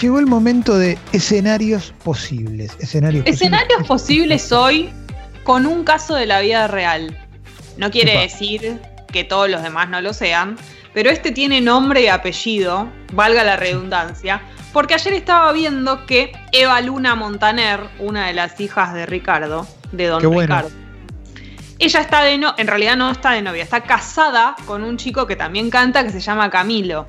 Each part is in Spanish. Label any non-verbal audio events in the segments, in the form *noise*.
llegó el momento de escenarios posibles. Escenarios, escenarios posibles hoy con un caso de la vida real. No quiere decir que todos los demás no lo sean, pero este tiene nombre y apellido, valga la redundancia, porque ayer estaba viendo que Eva Luna Montaner, una de las hijas de Ricardo, de Don Ricardo, ella está de no, en realidad no está de novia, está casada con un chico que también canta que se llama Camilo.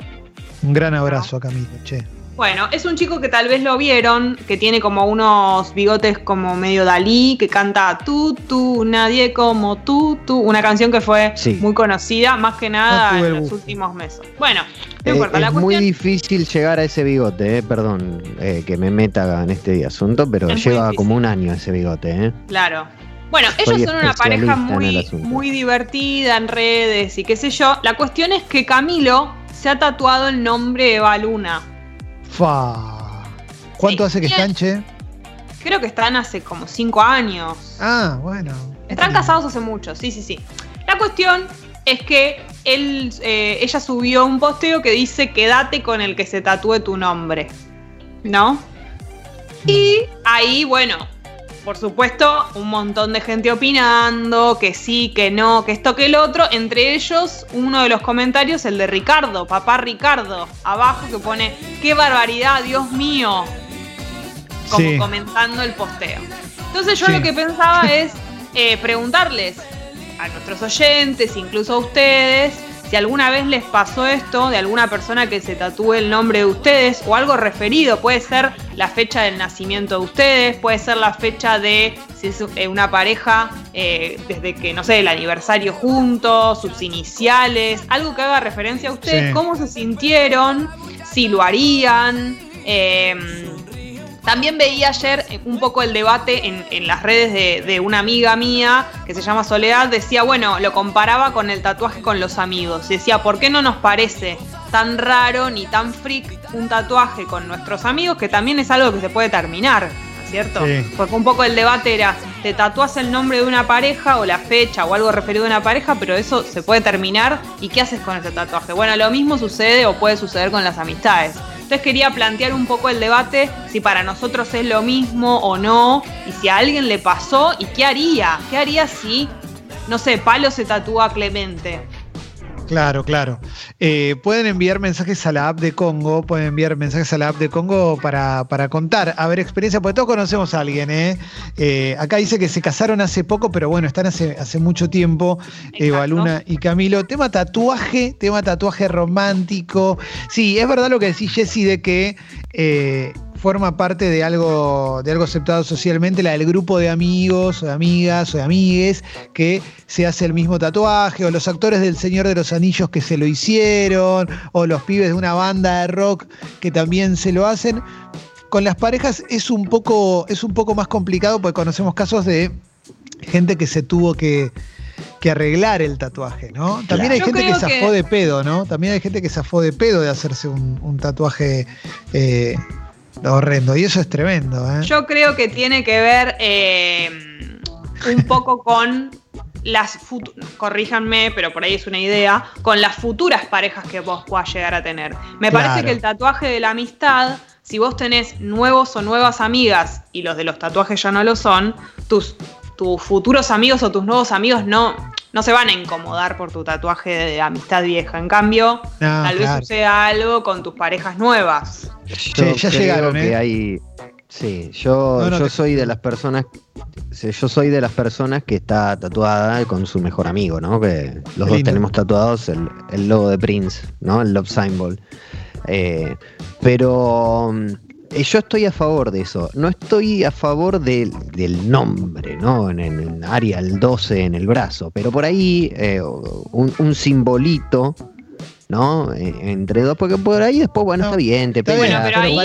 Un gran abrazo a Camilo, che. Bueno, es un chico que tal vez lo vieron, que tiene como unos bigotes como medio Dalí, que canta tú, tú, nadie como tú, tú, una canción que fue muy conocida, más que nada en los últimos meses. Bueno, no importa, es muy difícil llegar a ese bigote, eh, perdón eh, que me meta en este asunto, pero lleva como un año ese bigote. Eh. Claro. Bueno, ellos son una pareja muy, muy divertida en redes y qué sé yo. La cuestión es que Camilo se ha tatuado el nombre de Eva Luna. ¿Cuánto hace que están, che? Creo que están hace como cinco años. Ah, bueno. Están casados hace mucho, sí, sí, sí. La cuestión es que él, eh, ella subió un posteo que dice quédate con el que se tatúe tu nombre. ¿No? Mm. Y ahí, bueno, por supuesto, un montón de gente opinando, que sí, que no, que esto, que el otro. Entre ellos, uno de los comentarios, el de Ricardo, papá Ricardo, abajo que pone, qué barbaridad, Dios mío, como comentando el posteo. Entonces yo lo que pensaba es eh, preguntarles a nuestros oyentes, incluso a ustedes, si alguna vez les pasó esto de alguna persona que se tatúe el nombre de ustedes o algo referido, puede ser la fecha del nacimiento de ustedes, puede ser la fecha de si es eh, una pareja eh, desde que, no sé, el aniversario juntos, sus iniciales, algo que haga referencia a ustedes, cómo se sintieron, si lo harían. Eh, también veía ayer un poco el debate en, las redes de, una amiga mía que se llama Soledad. Decía, bueno, lo comparaba con el tatuaje con los amigos. Decía, ¿por qué no nos parece tan raro ni tan freak un tatuaje con nuestros amigos que también es algo que se puede terminar? ¿Cierto? Porque un poco el debate era, te tatúas el nombre de una pareja o la fecha o algo referido a una pareja, pero eso se puede terminar. ¿Y qué haces con ese tatuaje? Bueno, lo mismo sucede o puede suceder con las amistades. Entonces quería plantear un poco el debate si para nosotros es lo mismo o no, y si a alguien le pasó y qué haría, qué haría si, no sé, Palo se tatúa Clemente. Claro, claro. Eh, pueden enviar mensajes a la app de Congo, pueden enviar mensajes a la app de Congo para, contar, a ver experiencia, porque todos conocemos a alguien, ¿eh? ¿eh? Acá dice que se casaron hace poco, pero bueno, están hace, hace mucho tiempo, Eva Luna y Camilo. Tema tatuaje, tema tatuaje romántico. Sí, es verdad lo que decís, Jessy, de que eh, forma parte de algo, de algo aceptado socialmente, la del grupo de amigos o de amigas o de amigues que se hace el mismo tatuaje, o los actores del Señor de los Anillos que se lo hicieron, o los pibes de una banda de rock que también se lo hacen. Con las parejas es un poco, es un poco más complicado porque conocemos casos de gente que se tuvo que, arreglar el tatuaje, ¿no? También hay gente que zafó de pedo, ¿no? También hay gente que zafó de pedo de hacerse un, tatuaje eh, horrendo. Y eso es tremendo. ¿eh? Yo creo que tiene que ver eh, un poco con las corríjanme, pero por ahí es una idea, con las futuras parejas que vos puedas llegar a tener. Me parece que el tatuaje de la amistad, si vos tenés nuevos o nuevas amigas y los de los tatuajes ya no lo son, tus, tus futuros amigos o tus nuevos amigos no, no se van a incomodar por tu tatuaje de amistad vieja. En cambio, tal vez suceda algo con tus parejas nuevas. Yo ya llegaron, que ¿eh? hay. Sí, yo, yo soy de las personas. Yo soy de las personas que está tatuada con su mejor amigo, ¿no? Que los dos tenemos tatuados el, el, logo de Prince, ¿no? El Love Symbol. Eh, pero eh, yo estoy a favor de eso. No estoy a favor del nombre, ¿no? En, el Arial 12 en el brazo. Pero por ahí eh, un, simbolito, ¿no? Eh, entre dos, porque por ahí después, bueno, está bien, te pero, ahí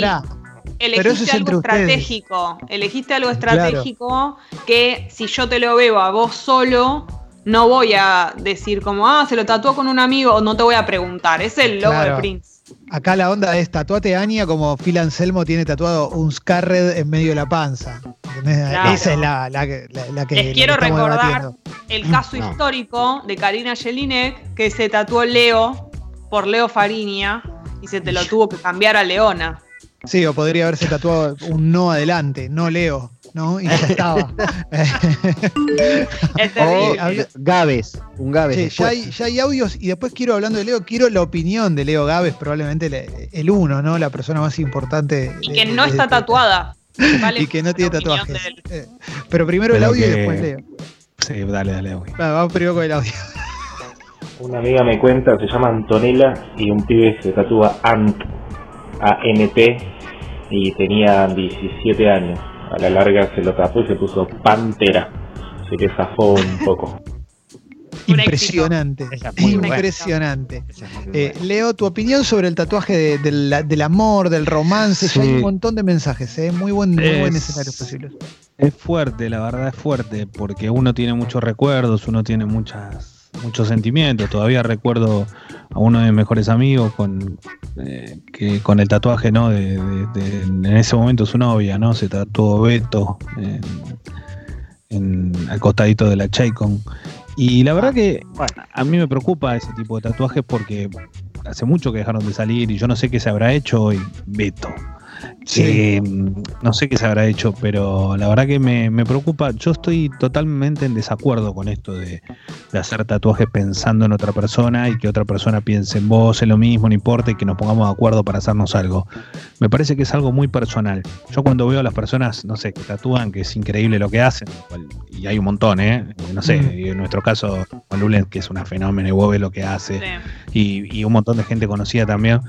Elegiste algo estratégico. Elegiste algo estratégico que si yo te lo veo a vos solo, no voy a decir como, ah, se lo tatuó con un amigo, o no te voy a preguntar. Es el logo de Prince. Acá la onda es tatuate Anya como Phil Anselmo tiene tatuado un Scarred en medio de la panza. Esa es la, que. Les quiero recordar el caso histórico de Karina Jelinek que se tatuó Leo por Leo Fariña y se te lo tuvo que cambiar a Leona. Sí, o podría haberse tatuado un no adelante, no Leo, ¿no? Y ya estaba. *laughs* o Gaves, un Gaves. ya, hay, ya, hay, audios y después quiero, hablando de Leo, quiero la opinión de Leo Gaves, probablemente el uno, ¿no? La persona más importante. Y que no está tatuada. *laughs* y que no tiene tatuajes. Eh, pero primero el audio y después Leo. Sí, dale, dale, vamos primero con el audio. Una amiga me cuenta, se llama Antonella y un pibe se tatúa Ant, A-N-T, y tenía 17 años. A la larga se lo tatuó y se puso Pantera. Así que zafó un *laughs* poco. Impresionante, impresionante. Eh, Leo, tu opinión sobre el tatuaje del amor, del romance. Ya hay un montón de mensajes, ¿eh? muy, buen, muy buen escenario posible. Es fuerte, la verdad es fuerte, porque uno tiene muchos recuerdos, uno tiene muchas, muchos sentimientos. Todavía recuerdo a uno de mis mejores amigos con, eh, que, con el tatuaje, ¿no? De, en ese momento su novia, ¿no? Se tatuó Beto en, al costadito de la Chaycon. Y la verdad que a mí me preocupa ese tipo de tatuajes porque hace mucho que dejaron de salir y yo no sé qué se habrá hecho hoy Beto. Sí. no sé qué se habrá hecho, pero la verdad que me, preocupa. Yo estoy totalmente en desacuerdo con esto de, hacer tatuajes pensando en otra persona y que otra persona piense en vos, es lo mismo, no importa, y que nos pongamos de acuerdo para hacernos algo. Me parece que es algo muy personal. Yo cuando veo a las personas, no sé, que tatúan, que es increíble lo que hacen, y hay un montón, ¿eh? No sé, mm. en nuestro caso, Juan Lulen, que es una fenómeno, y vos ves lo que hace, y, y un montón de gente conocida también.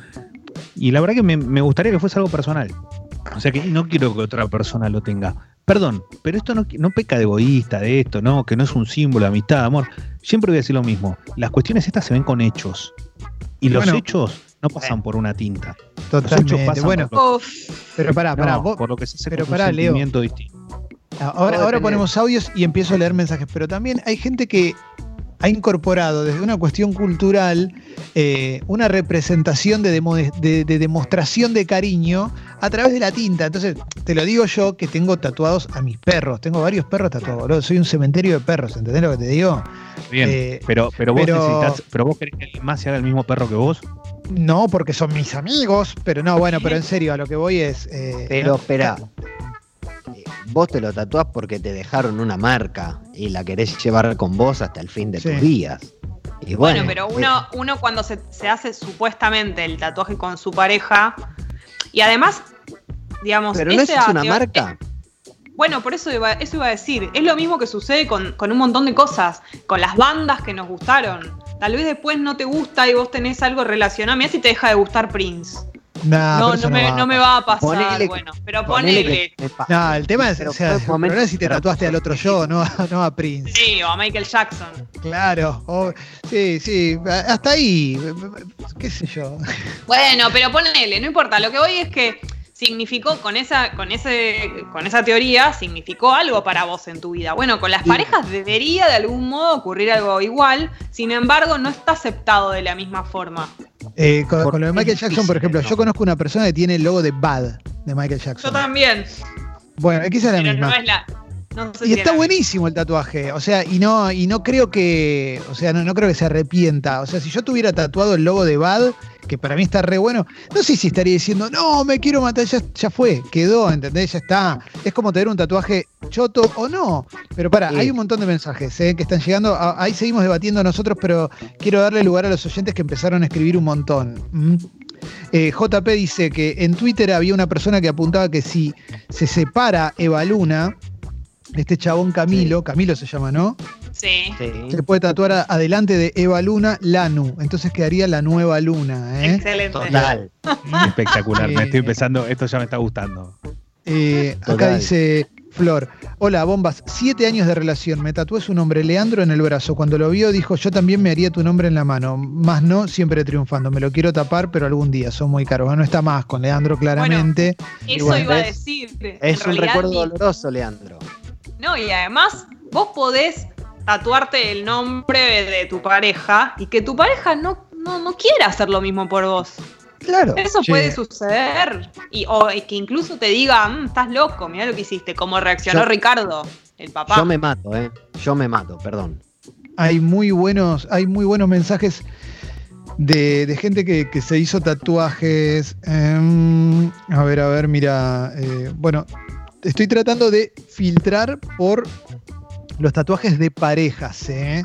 Y la verdad que me, gustaría que fuese algo personal. O sea que no quiero que otra persona lo tenga. Perdón, pero esto no, no peca de egoísta, de esto, ¿no? Que no es un símbolo de amistad, amor. Siempre voy a decir lo mismo. Las cuestiones estas se ven con hechos. Y los hechos no pasan por una tinta. Totalmente. bueno, pero pará, pará. por lo que se hace pero pará, un sentimiento distinto. Ahora, ahora ponemos audios y empiezo a leer mensajes, pero también hay gente que ha incorporado desde una cuestión cultural eh, una representación de, demostración de cariño a través de la tinta. Entonces, te lo digo yo que tengo tatuados a mis perros. Tengo varios perros tatuados. Soy un cementerio de perros, ¿entendés lo que te digo? Bien, eh, pero, pero, vos necesitas, pero vos querés que alguien más se haga el mismo perro que vos. No, porque son mis amigos, pero no, bueno, pero en serio, a lo que voy es. Eh, pero espera, vos te lo tatuás porque te dejaron una marca y la querés llevar con vos hasta el fin de tus días. Y bueno, pero uno, eh, uno cuando se, hace supuestamente el tatuaje con su pareja, y además, digamos. Pero no es una marca. bueno, por eso iba, eso iba a decir. Es lo mismo que sucede con, con un montón de cosas, con las bandas que nos gustaron. Tal vez después no te gusta y vos tenés algo relacionado. Mira si te deja de gustar Prince no, no, me, no, me, va a pasar, bueno, pero ponele. no, el tema es, o sea, el si te tatuaste al otro yo, no, *laughs* no a Prince. Sí, o a Michael Jackson. Claro, sí, sí, hasta ahí, qué sé yo. Bueno, pero ponele, no importa, lo que voy es que significó con esa, con ese, con esa teoría, significó algo para vos en tu vida. Bueno, con las parejas debería de algún modo ocurrir algo igual, sin embargo, no está aceptado de la misma forma. Eh, con, lo de Michael Jackson, por ejemplo, yo conozco una persona que tiene el logo de Bad de Michael Jackson. Yo también. Bueno, aquí es la misma. y está buenísimo el tatuaje, o sea, y no, y no creo que, o sea, no, no creo que se arrepienta. O sea, si yo tuviera tatuado el logo de Bad, que para mí está re bueno, no sé si estaría diciendo, no, me quiero matar, ya, ya fue, quedó, ¿entendés? Ya está. Es como tener un tatuaje choto o no. Pero para, hay un montón de mensajes ¿eh? que están llegando. Ahí seguimos debatiendo nosotros, pero quiero darle lugar a los oyentes que empezaron a escribir un montón. ¿Mm? Eh, JP dice que en Twitter había una persona que apuntaba que si se separa Eva Luna, este chabón Camilo, Camilo se llama, ¿no? Sí. Se puede tatuar adelante de Eva Luna, Lanu. Entonces quedaría la nueva luna. ¿eh? Excelente. Total. *laughs* Espectacular. Me estoy empezando, esto ya me está gustando. Eh, acá dice Flor, hola, bombas, siete años de relación, me tatué su nombre, Leandro, en el brazo. Cuando lo vio dijo, yo también me haría tu nombre en la mano. Más no, siempre triunfando. Me lo quiero tapar, pero algún día, son muy caros. No está más con Leandro, claramente. eso iba a decir. Es un recuerdo doloroso, Leandro. No, y además vos podés tatuarte el nombre de tu pareja y que tu pareja no, no, quiera hacer lo mismo por vos. Claro. Eso puede suceder. Y, o que incluso te diga, mm, estás loco, mira lo que hiciste, como reaccionó Ricardo, el papá. Yo me mato, ¿eh? Yo me mato, perdón. Hay muy buenos, hay muy buenos mensajes. de, gente que, se hizo tatuajes. Em, a ver, a ver, mira. Eh, bueno, estoy tratando de filtrar por los tatuajes de parejas, ¿eh?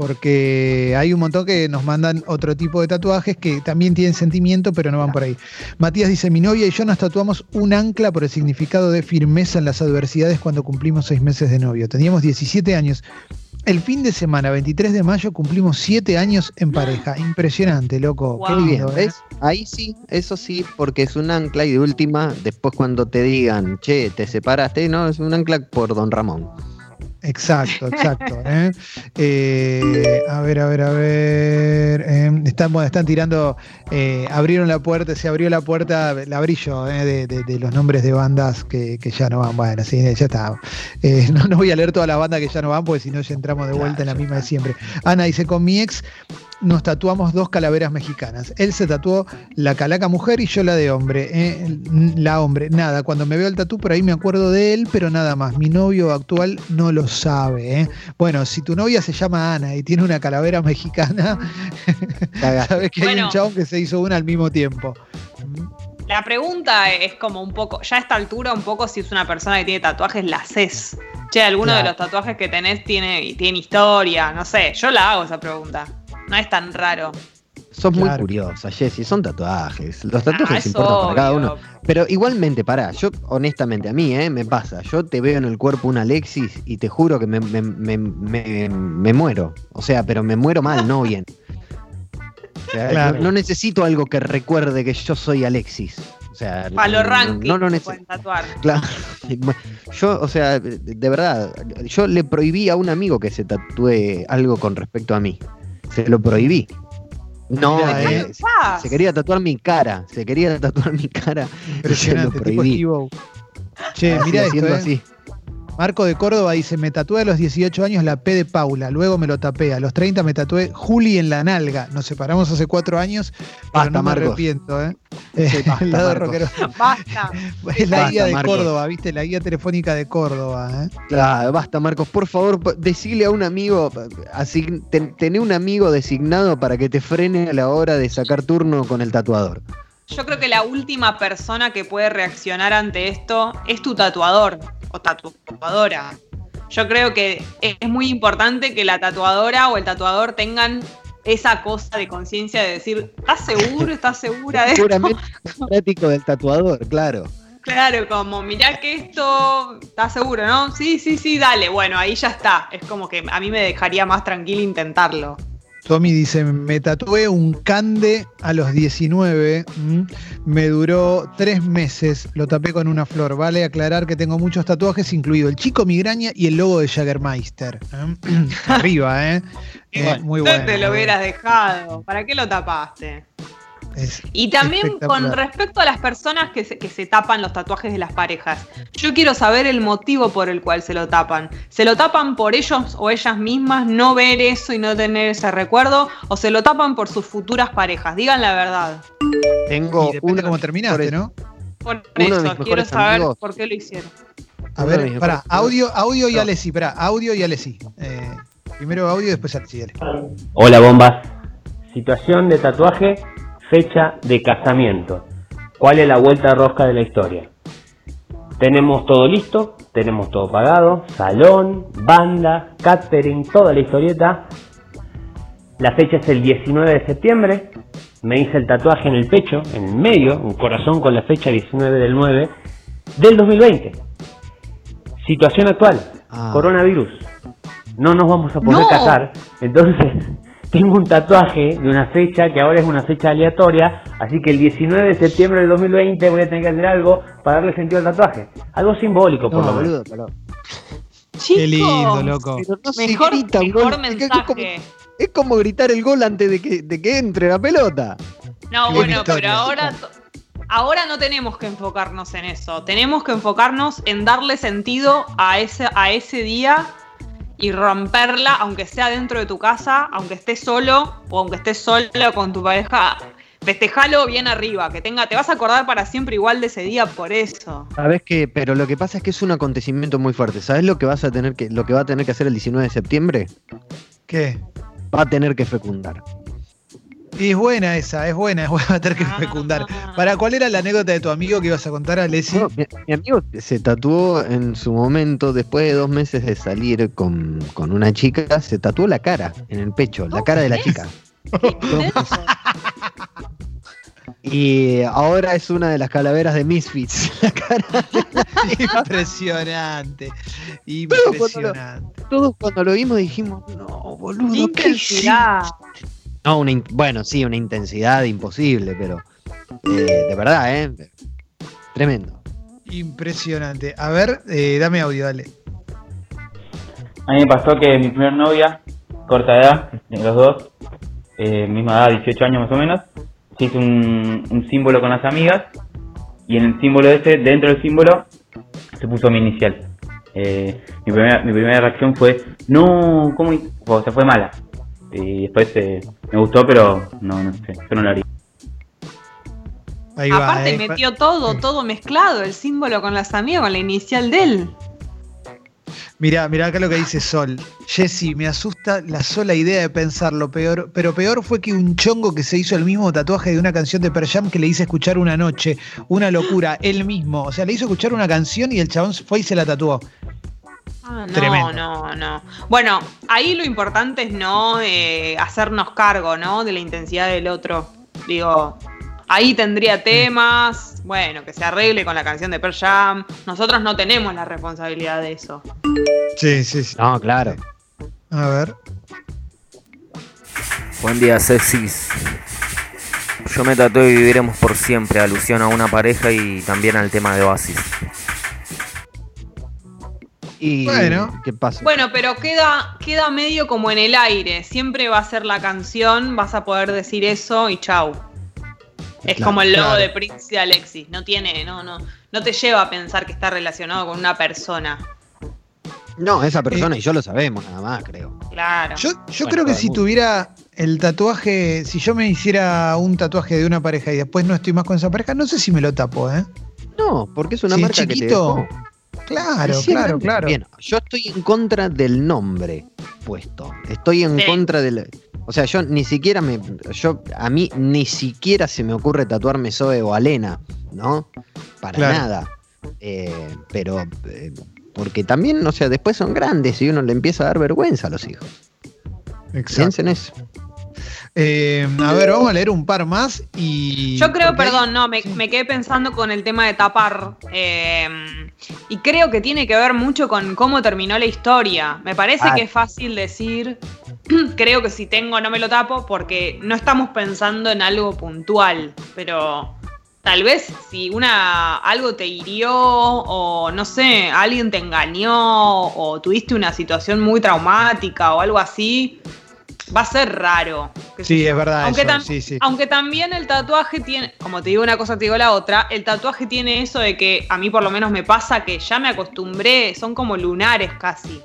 Porque hay un montón que nos mandan otro tipo de tatuajes que también tienen sentimiento, pero no van por ahí. Matías dice, mi novia y yo nos tatuamos un ancla por el significado de firmeza en las adversidades cuando cumplimos seis meses de novio. Teníamos 17 años. El fin de semana, 23 de mayo, cumplimos 7 años en pareja. Impresionante, loco. Qué bien. ¿ves? Ahí sí, eso sí, porque es un ancla y de última, después cuando te digan, che, te separaste, no, es un ancla por Don Ramón. Exacto, exacto. ¿eh? Eh, a ver, a ver, a ver. Eh, están, están tirando. abrieron la puerta, se abrió la puerta, la abrí yo, de, de, los nombres de bandas que, ya no van. Bueno, sí, ya está. *laughs* No, no, voy a leer toda la banda que ya no van, porque si no, ya entramos de vuelta en la misma de siempre. Ana dice: Con mi ex nos tatuamos dos calaveras mexicanas. Él se tatuó la calaca mujer y yo la de hombre. ¿eh? La hombre. Nada, cuando me veo el tatú por ahí me acuerdo de él, pero nada más. Mi novio actual no lo sabe. ¿eh? Bueno, si tu novia se llama Ana y tiene una calavera mexicana, *laughs* sabes que hay un chabón que se hizo una al mismo tiempo. La pregunta es como un poco, ya a esta altura, un poco si es una persona que tiene tatuajes, la haces. Che, alguno de los tatuajes que tenés tiene, tiene historia, no sé, yo la hago esa pregunta. No es tan raro. Son muy curiosas, Jessy, son tatuajes. Los tatuajes ah, importan para cada uno. Pero igualmente, pará, yo honestamente, a mí, ¿eh? Me pasa. Yo te veo en el cuerpo un Alexis y te juro que me, me, muero. O sea, pero me muero mal, no bien. no, necesito algo que recuerde que yo soy Alexis. O sea, Para los rankings no, lo necesito. tatuar. Claro. *laughs* Yo, o sea, de verdad, yo le prohibí a un amigo que se tatúe algo con respecto a mí se lo prohibí. No, eh, se, quería tatuar mi cara, se quería tatuar mi cara, pero se lo prohibí. Che, mira esto, eh. así. Marco de Córdoba dice, me tatué a los 18 años la P de Paula, luego me lo tapé, a los 30 me tatué Juli en la nalga, nos separamos hace cuatro años, pero no me arrepiento, ¿eh? *laughs* basta, el lado rockero. Basta. *laughs* Es la guía de Córdoba, ¿viste? La guía telefónica de Córdoba, ¿eh? Claro, basta, Marcos, por favor, decile a un amigo, así, ten, un amigo designado para que te frene a la hora de sacar turno con el tatuador. Yo creo que la última persona que puede reaccionar ante esto es tu tatuador o tatuadora. Yo creo que es muy importante que la tatuadora o el tatuador tengan esa cosa de conciencia de decir, ¿estás seguro? ¿Estás segura de Seguramente práctico del tatuador, claro. Claro, como mirá que esto está seguro, ¿no? Sí, sí, sí, dale. Bueno, ahí ya está. Es como que a mí me dejaría más tranquilo intentarlo. Tommy dice, me tatué un cande a los 19, me duró tres meses, lo tapé con una flor. Vale aclarar que tengo muchos tatuajes, incluido el chico migraña y el logo de Jaggermeister. ¿eh? *clears throat* Arriba, ¿eh? eh muy bueno. te lo hubieras dejado. ¿Para qué lo tapaste? Y también con respecto a las personas que se, tapan los tatuajes de las parejas, yo quiero saber el motivo por el cual se lo tapan. ¿Se lo tapan por ellos o ellas mismas no ver eso y no tener ese recuerdo? ¿O se lo tapan por sus futuras parejas? Digan la verdad. Tengo uno como terminaste, ¿no? Por eso, quiero saber por qué lo hicieron. A ver, para, audio, audio y Alessi, para, audio y Alessi. Eh, primero audio y después Alessi. Hola, bombas. Situación de tatuaje fecha de casamiento. ¿Cuál es la vuelta rosca de la historia? Tenemos todo listo, tenemos todo pagado, salón, banda, catering, toda la historieta. La fecha es el 19 de septiembre. Me hice el tatuaje en el pecho, en el medio, un corazón con la fecha 19 del 9 del 2020. Situación actual, ah. coronavirus. No nos vamos a poder casar, entonces tengo un tatuaje de una fecha que ahora es una fecha aleatoria, así que el 19 de septiembre del 2020 voy a tener que hacer algo para darle sentido al tatuaje. Algo simbólico, por lo menos. Qué lindo, loco. mejor, mensaje. Es como, gritar el gol antes de que, de que entre la pelota. No, bueno, pero ahora ahora no tenemos que enfocarnos en eso. Tenemos que enfocarnos en darle sentido a ese, a ese día y romperla, aunque sea dentro de tu casa, aunque estés solo o aunque estés sola con tu pareja, festejalo bien arriba, que tenga, te vas a acordar para siempre igual de ese día por eso. Sabes que, pero lo que pasa es que es un acontecimiento muy fuerte. ¿Sabes lo que vas a tener que, lo que va a tener que hacer el 19 de septiembre? ¿Qué? Va a tener que fecundar. Y es buena esa, es buena, *laughs* es buena tener que ah. fecundar. ¿Para cuál era la anécdota de tu amigo que ibas a contar, Alessi? No, mi, amigo se tatuó en su momento, después de dos meses de salir con, una chica, se tatuó la cara en el pecho, la cara de la chica. *laughs* y ahora es una de las calaveras de Misfits. *laughs* Impresionante. Impresionante. Todos cuando, lo, vimos dijimos, no, boludo, ¿qué no, una bueno, sí, una intensidad imposible, pero eh, de verdad, ¿eh? Tremendo. Impresionante. A ver, eh, dame audio, dale. A mí me pasó que mi primer novia, corta edad, los dos, eh, misma edad, 18 años más o menos, se hizo un, símbolo con las amigas y en el símbolo ese, dentro del símbolo, se puso mi inicial. mi, primera, mi primera reacción fue, no, ¿cómo? O se fue mala y después eh, me gustó, pero no, no sé, yo no lo haría. Aparte eh. metió todo, todo mezclado, el símbolo con las amigas, con la inicial de él. Mirá, mirá acá lo que dice Sol. Jessy, me asusta la sola idea de pensarlo, peor, pero peor fue que un chongo que se hizo el mismo tatuaje de una canción de Per Jam que le hice escuchar una noche. Una locura, él mismo. O sea, le hizo escuchar una canción y el chabón fue y se la tatuó. Ah, no, no, no. Bueno, ahí lo importante es no eh, hacernos cargo, ¿no? De la intensidad del otro. Digo, ahí tendría temas, bueno, que se arregle con la canción de Pearl Jam. Nosotros no tenemos la responsabilidad de eso. Sí, sí, sí. No, claro. A ver. Buen día, sexys. Yo me tatué y viviremos por siempre, alusión a una pareja y también al tema de Oasis bueno, ¿qué pasa? Bueno, pero queda, queda medio como en el aire. Siempre va a ser la canción, vas a poder decir eso y chau. Es como el logo de Prince y Alexis. No tiene, no, no, no te lleva a pensar que está relacionado con una persona. No, esa persona y yo lo sabemos, nada más, creo. Claro. Yo, yo creo que si tuviera el tatuaje, si yo me hiciera un tatuaje de una pareja y después no estoy más con esa pareja, no sé si me lo tapo, ¿eh? No, porque es una marca que te Claro, claro, claro. Bien, yo estoy en contra del nombre puesto. Estoy en contra del. O sea, yo ni siquiera me. Yo, a mí ni siquiera se me ocurre tatuarme Zoe o Alena, ¿no? Para nada. Eh, pero. Eh, porque también, o sea, después son grandes y uno le empieza a dar vergüenza a los hijos. Exacto. Piensen eso. Eh, a ver, vamos a leer un par más y. Yo creo, perdón, no, me, quedé pensando con el tema de tapar. Eh, y creo que tiene que ver mucho con cómo terminó la historia. Me parece ah. que es fácil decir. *clears throat* creo que si tengo no me lo tapo porque no estamos pensando en algo puntual. Pero tal vez si una algo te hirió o no sé, alguien te engañó o tuviste una situación muy traumática o algo así, va a ser raro. Sí, es verdad. Aunque, aunque también el tatuaje tiene, como te digo una cosa, te digo la otra, el tatuaje tiene eso de que a mí por lo menos me pasa que ya me acostumbré, son como lunares casi.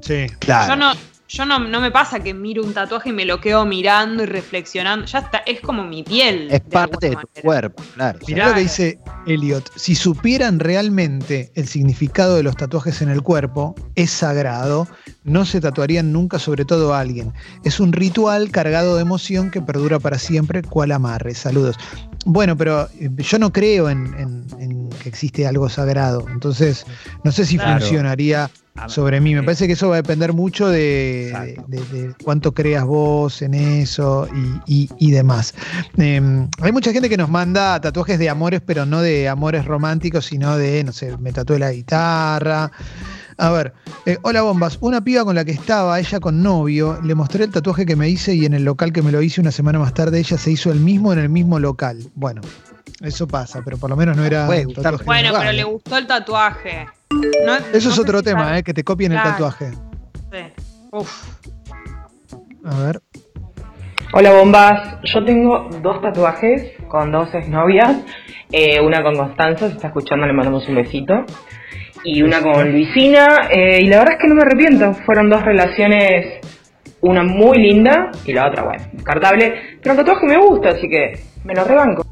Sí, claro. Yo no, yo no, me pasa que miro un tatuaje y me lo quedo mirando y reflexionando. Ya está, es como mi piel. Es parte de tu cuerpo, claro. Mirá lo que dice Elliot. Si supieran realmente el significado de los tatuajes en el cuerpo, es sagrado, no se tatuarían nunca sobre todo a alguien. Es un ritual cargado de emoción que perdura para siempre, cual amarre. Saludos. Bueno, pero eh, yo no creo en, que existe algo sagrado. Entonces, no sé si funcionaría sobre mí. Me parece que eso va a depender mucho de, cuánto creas vos en eso y, demás. Em, hay mucha gente que nos manda tatuajes de amores, pero no de amores románticos, sino de, no sé, me tatué la guitarra. A ver, eh, hola bombas, una piba con la que estaba, ella con novio, le mostré el tatuaje que me hice y en el local que me lo hice una semana más tarde ella se hizo el mismo en el mismo local. Bueno, eso pasa, pero por lo menos no era... Bueno, pero le gustó el tatuaje. Eso es otro tema, eh, que te copien el tatuaje. Sí. Uf. A ver. Hola bombas, yo tengo dos tatuajes con dos exnovias, eh, una con Constanza, se está escuchando, le mandamos un besito, y una con Luisina, eh, y la verdad es que no me arrepiento, fueron dos relaciones, una muy linda y la otra, bueno, descartable, pero el tatuaje me gusta, así que me lo rebanco.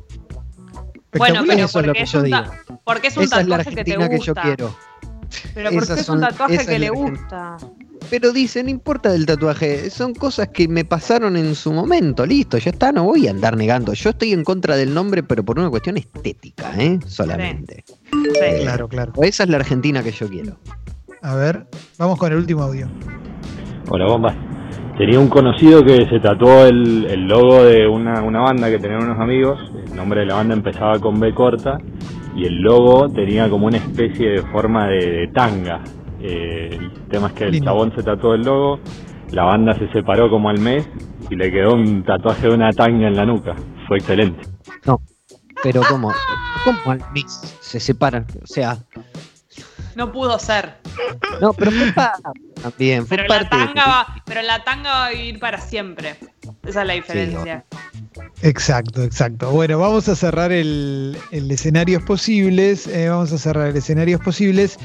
Bueno, pero porque, es un, porque es un tatuaje que te gusta. que yo quiero. Pero porque es un tatuaje que le gusta. pero dice, no importa del tatuaje, son cosas que me pasaron en su momento, listo, ya está, no voy a andar negando. Yo estoy en contra del nombre, pero por una cuestión estética, ¿eh? Solamente. Sí. claro, claro. Esa es la Argentina que yo quiero. A ver, vamos con el último audio. Hola, bombas. Tenía un conocido que se tatuó el, logo de una, banda que tenían unos amigos. El nombre de la banda empezaba con B corta y el logo tenía como una especie de forma de, tanga. Eh, el tema es que el chabón se tatuó el logo, la banda se separó como al mes y le quedó un tatuaje de una tanga en la nuca. Fue excelente. No, pero ¿cómo? ¿Cómo al mes se separan? O sea, no pudo ser. No, pero fue también. pero, la tanga va, pero la tanga va a vivir para siempre. Esa es la diferencia. Exacto, exacto. Bueno, vamos a cerrar el, el escenarios posibles. Eh, vamos a cerrar el escenarios posibles.